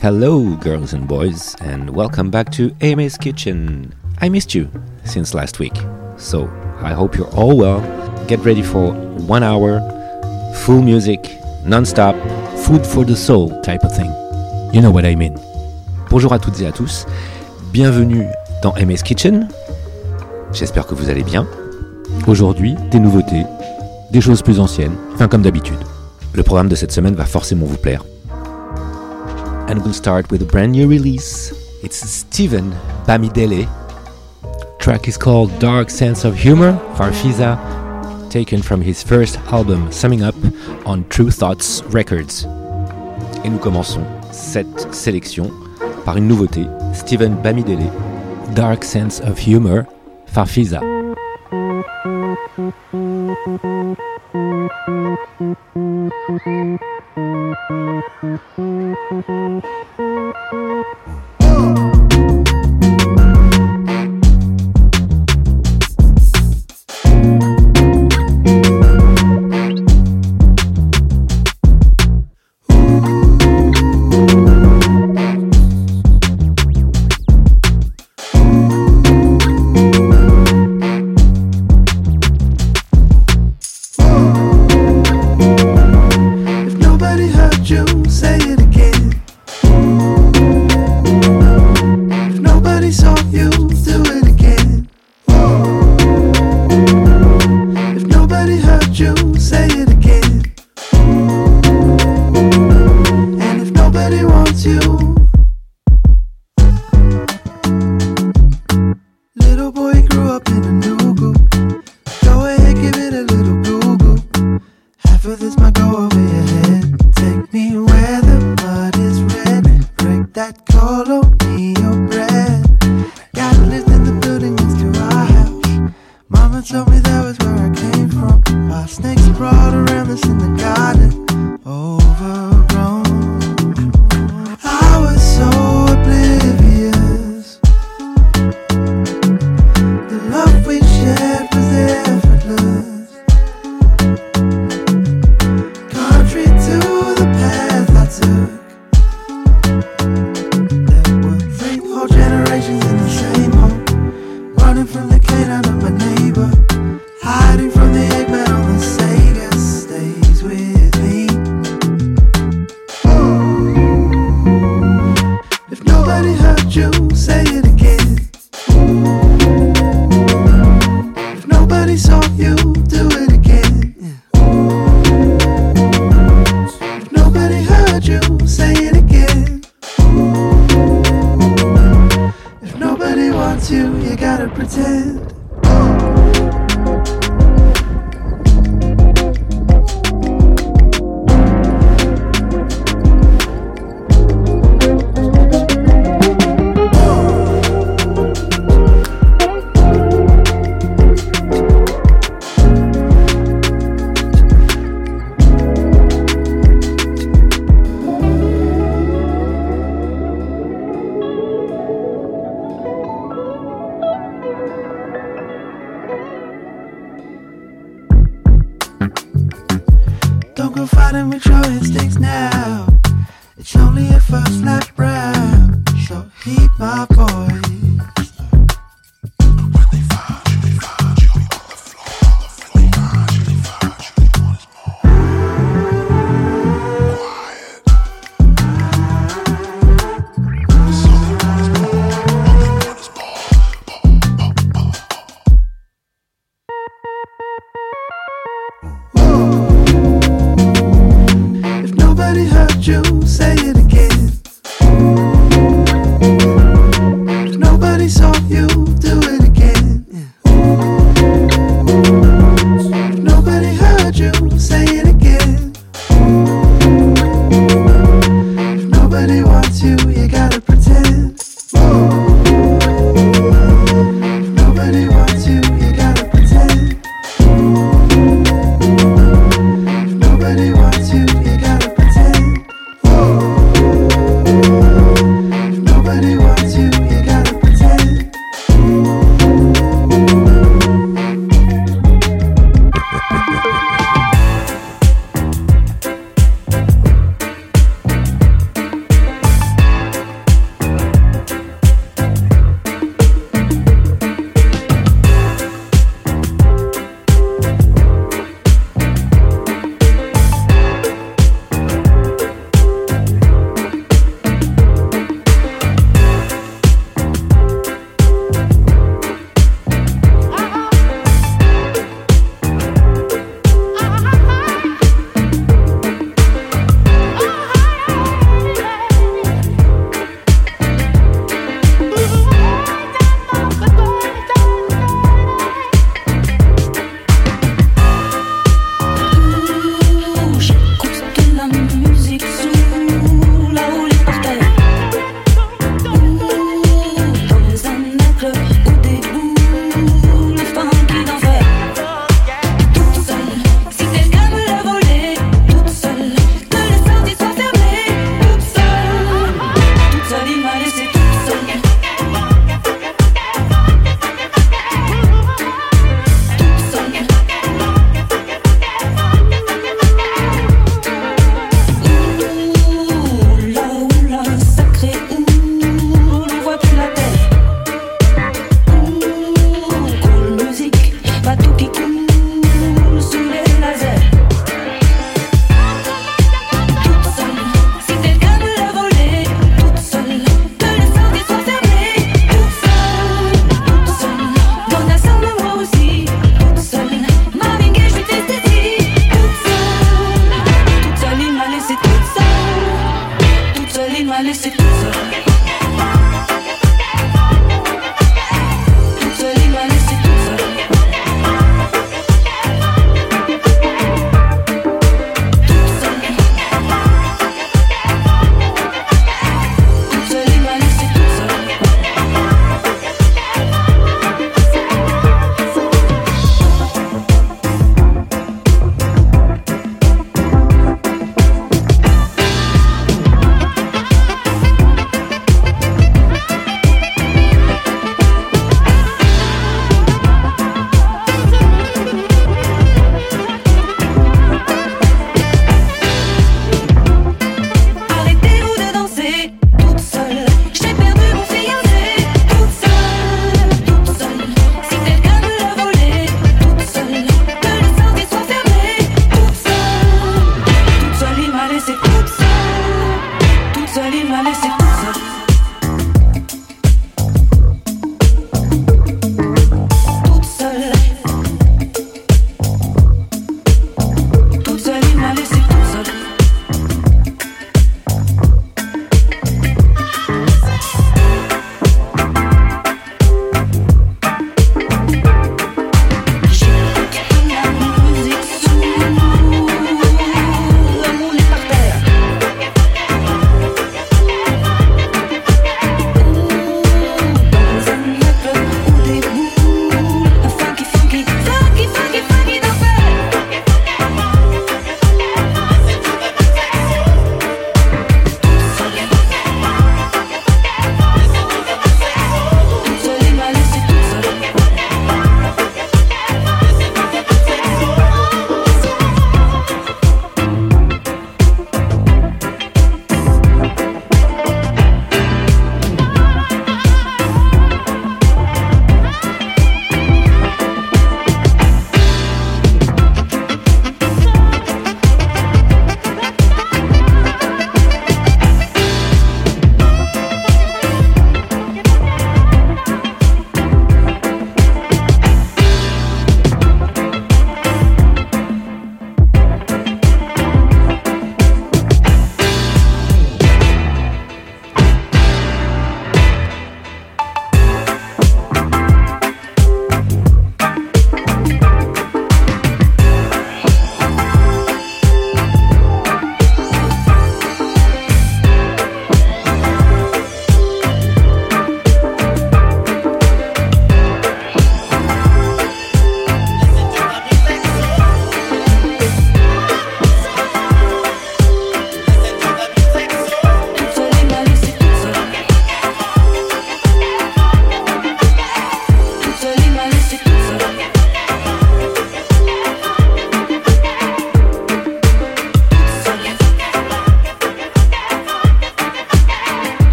Hello, girls and boys, and welcome back to AMA's Kitchen. I missed you since last week, so I hope you're all well. Get ready for one hour, full music, non-stop, food for the soul type of thing. You know what I mean. Bonjour à toutes et à tous, bienvenue dans AMA's Kitchen. J'espère que vous allez bien. Aujourd'hui, des nouveautés, des choses plus anciennes, enfin comme d'habitude. Le programme de cette semaine va forcément vous plaire. and we'll start with a brand new release. It's Steven Bamidele. Track is called Dark Sense of Humor, Farfisa, taken from his first album Summing Up on Tru Thoughts Records. Et nous commençons cette sélection par une nouveauté, Steven Bamidele, Dark Sense of Humor, Farfisa. Uh. little boy grew up in a fighting with your instincts now. It's only a first lap round, so heed my voice.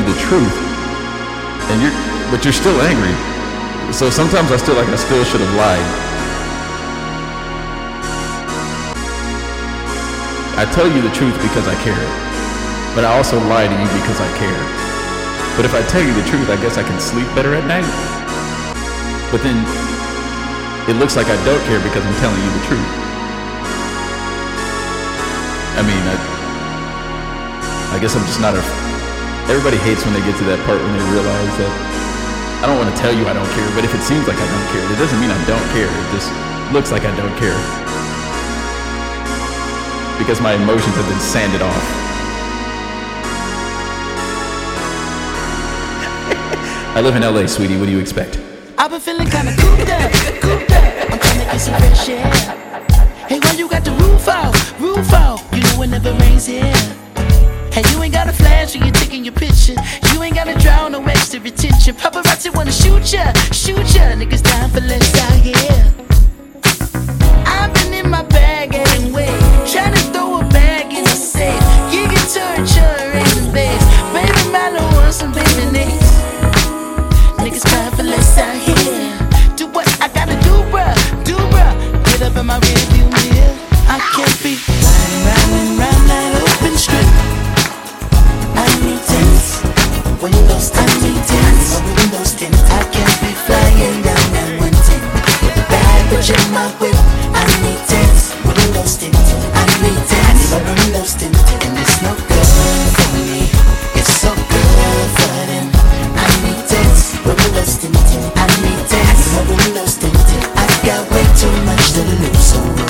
You the truth, and you're, but you're still angry. So sometimes I feel like I still should have lied. I tell you the truth because I care, but I also lie to you because I care. But if I tell you the truth, I guess I can sleep better at night. But then it looks like I don't care because I'm telling you the truth. I mean, I, I guess I'm just not a. Everybody hates when they get to that part when they realize that I don't want to tell you I don't care, but if it seems like I don't care, it doesn't mean I don't care. It just looks like I don't care. Because my emotions have been sanded off. I live in LA, sweetie. What do you expect? I've been feeling kinda cooped up, cooped up. I'm trying to get some fresh air. Hey, why you got the roof out, roof out? You know it never rains here. Hey, you ain't got a flash when you're taking your picture. You ain't gotta draw no extra attention. Paparazzi wanna shoot ya, shoot ya. Niggas dying for less out here. I've been in my bag anyway, trying to throw a bag in the safe. Can turn your raising base. Baby, Milo wants some baby names. Niggas crying for less out here. Do what I gotta do, bruh, do bruh. Get up in my rearview a bad bitch in my whip. I need tents, windows tint. I need tents, windows tint, and it's no good for me. It's so good for them. I need tents, windows tint. I need tents, windows tint. I got way too much to lose, so we'll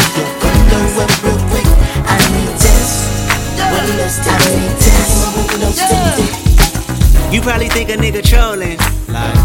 go up real quick. I need tents, windows tint. I need tents, windows tint. You probably think a nigga trolling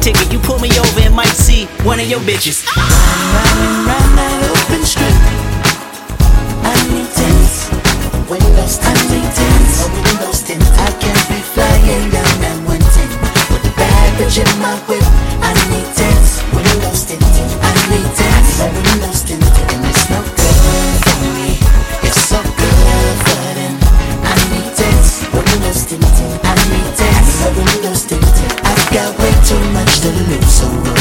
ticket. You pull me over and might see one of your bitches. I'm running round that open street. I need tents, windows, I need tents, windows tint. I can't be flying down that one tent with a bad bitch in my whip. I need tents, windows tint. I need tents, windows tint, and it's no good for me. It's so good for them. I need tents, windows tint. I need tents, windows so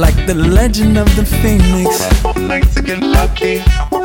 like the legend of the phoenix. Lucky.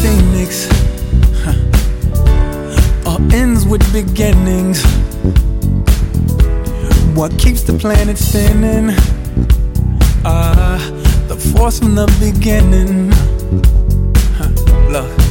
phoenix. Huh. All ends with beginnings. What keeps the planet spinning? Ah, uh, the force from the beginning. Huh. Look.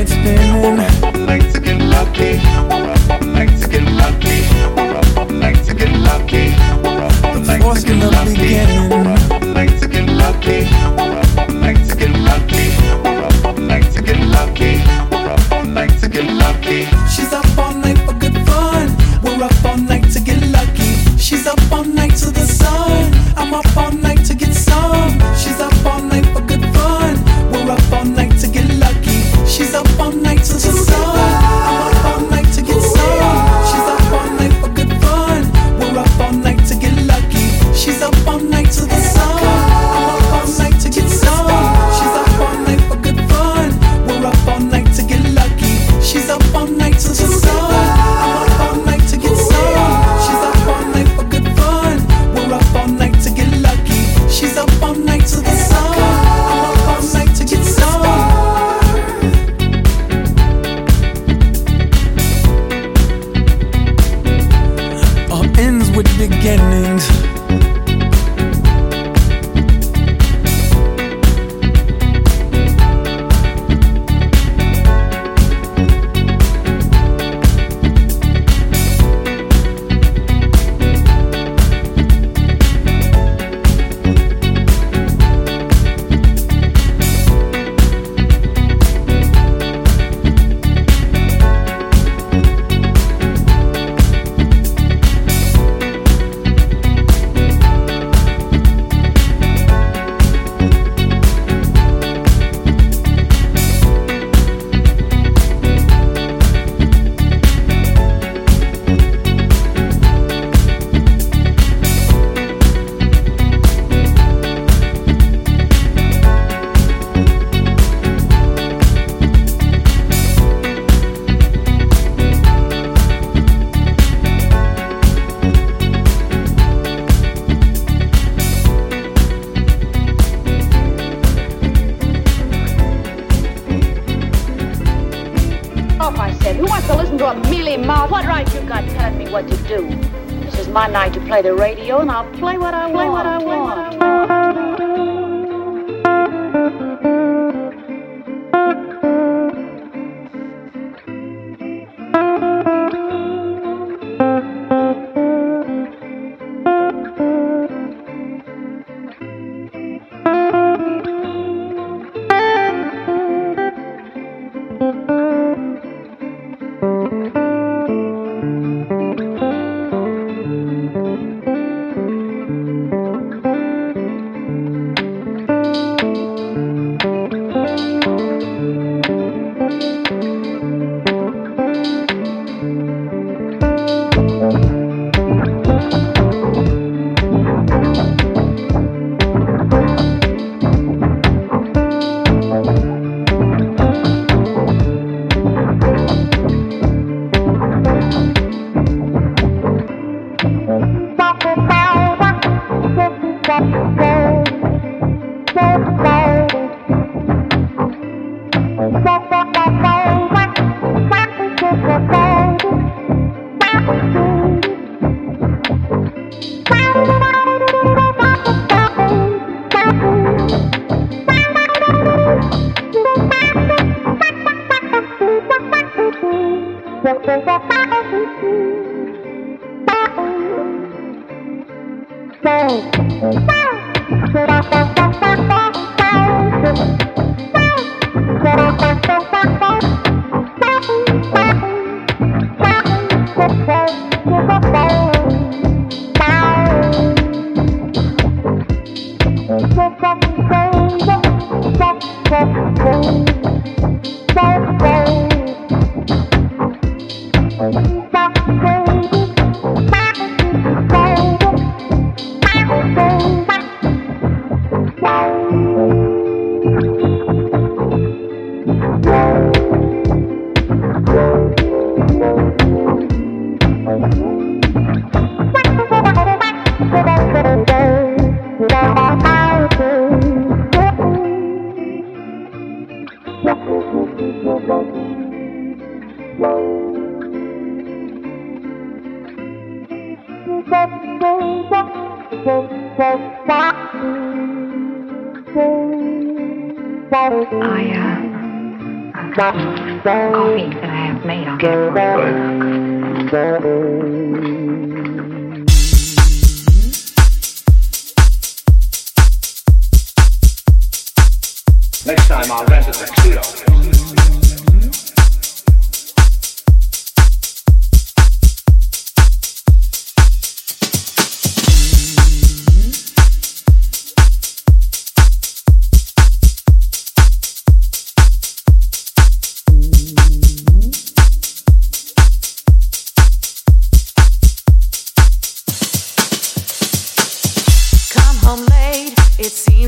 it's spinning. Like to get lucky. Like to get lucky. Like to get lucky. The force in the beginning. Like to get lucky. play the radio and I'll play what I play want. What I want. Oh, oh, oh, oh.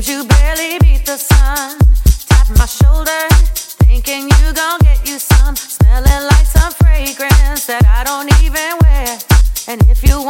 You barely beat the sun. Tap my shoulder, thinking you gon' get you some. Smelling like some fragrance that I don't even wear. And if you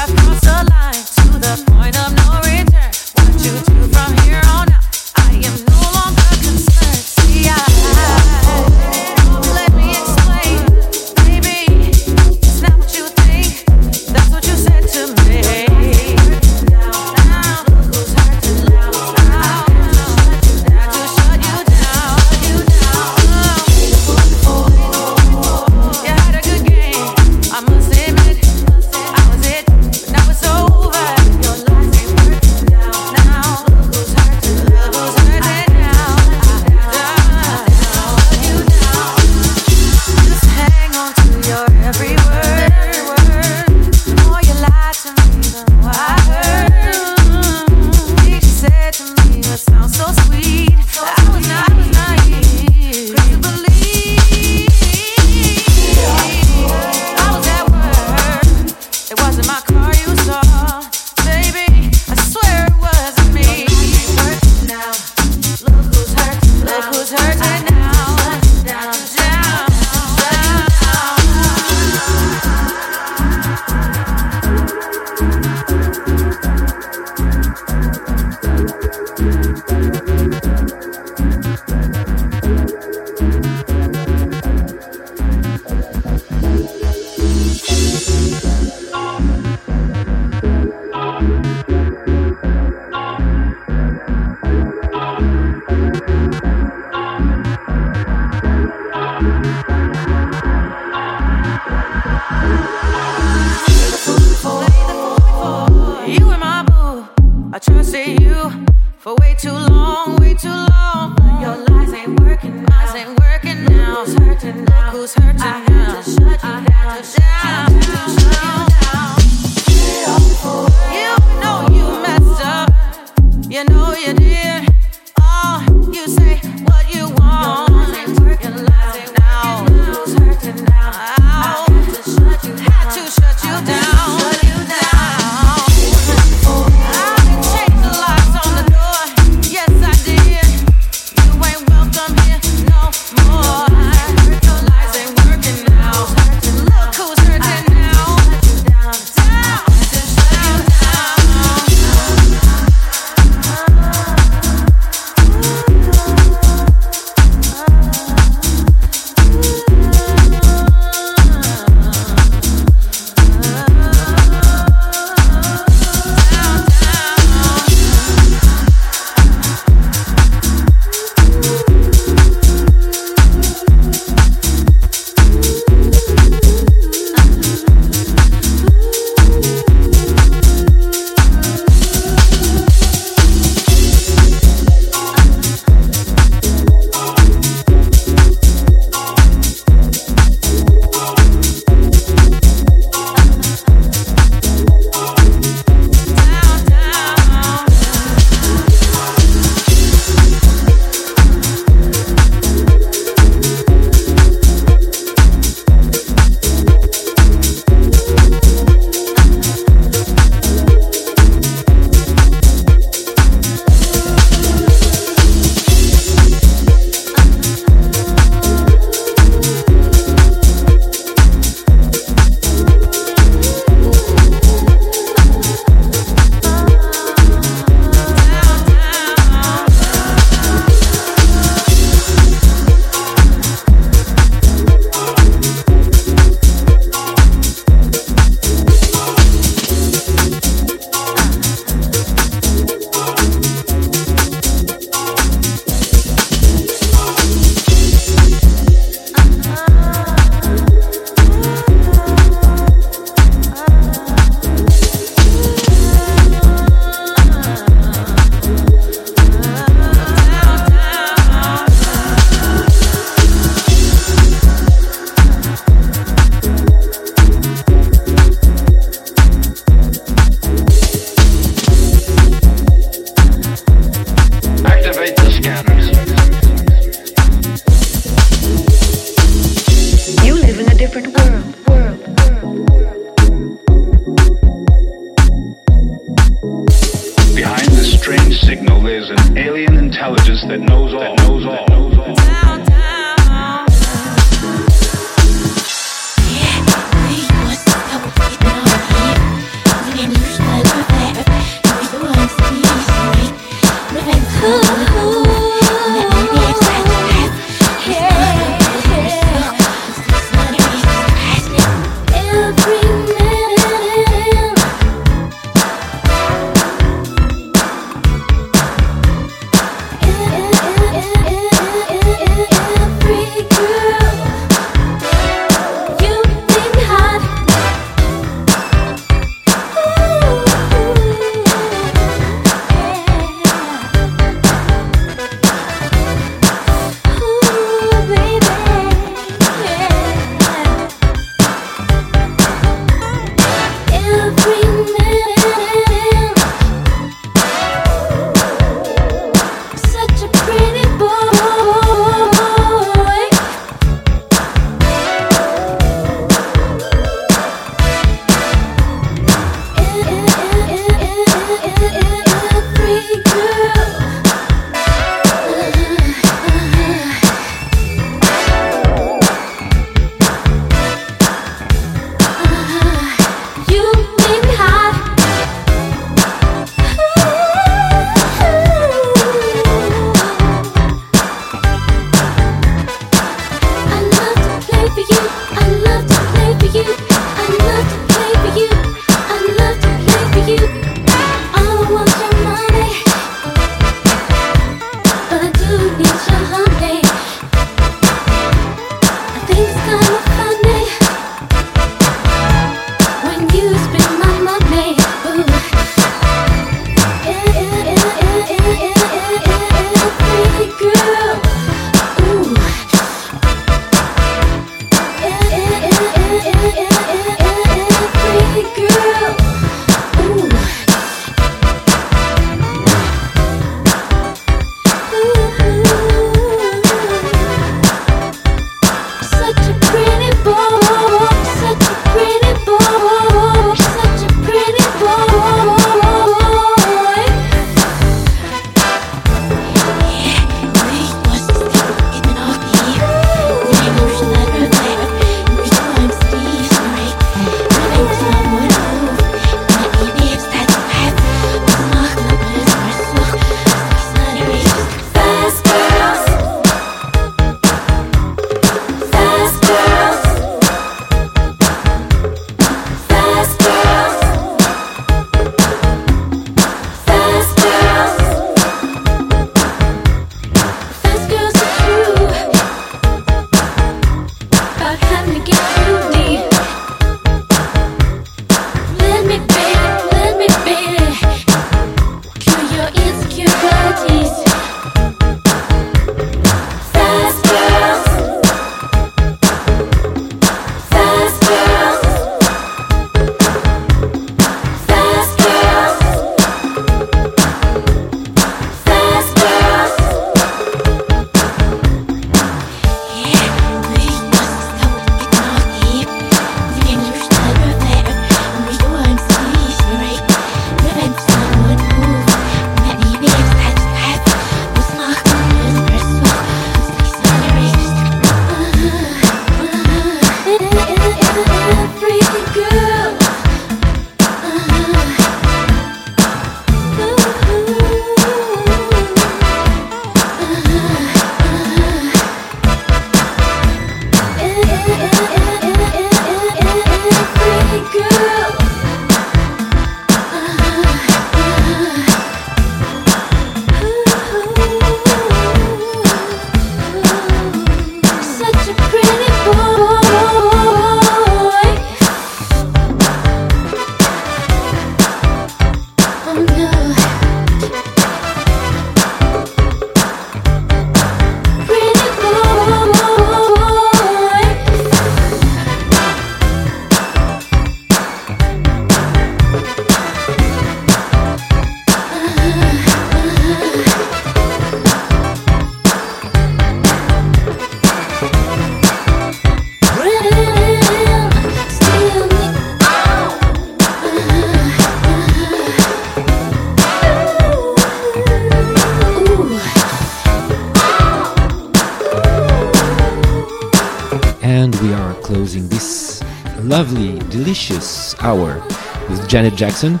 Janet Jackson.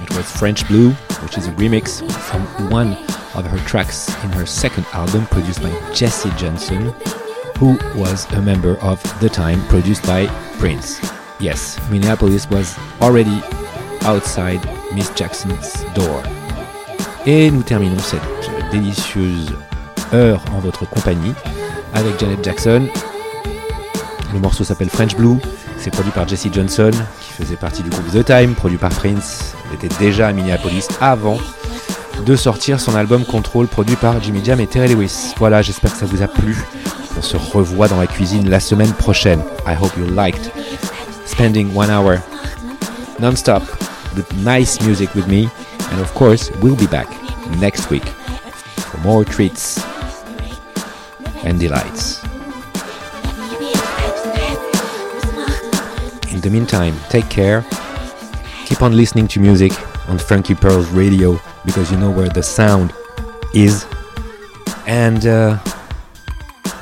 It was French Blue, which is a remix from one of her tracks in her second album produced by Jesse Johnson, who was a member of The Time produced by Prince. Yes, Minneapolis was already outside Miss Jackson's door. Et nous terminons cette délicieuse heure en votre compagnie avec Janet Jackson. Le morceau s'appelle French Blue. C'est produit par Jesse Johnson, faisait partie du groupe The Time, produit par Prince. Il était déjà à Minneapolis avant de sortir son album Control, produit par Jimmy Jam et Terry Lewis. Voilà, j'espère que ça vous a plu. On se revoit dans la cuisine la semaine prochaine. I hope you liked spending one hour non-stop with nice music with me. And of course, we'll be back next week for more treats and delights. In the meantime, take care. Keep on listening to music on Funky Pearls Radio because you know where the sound is. And uh,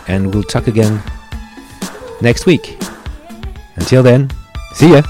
and we'll talk again next week. Until then, see ya.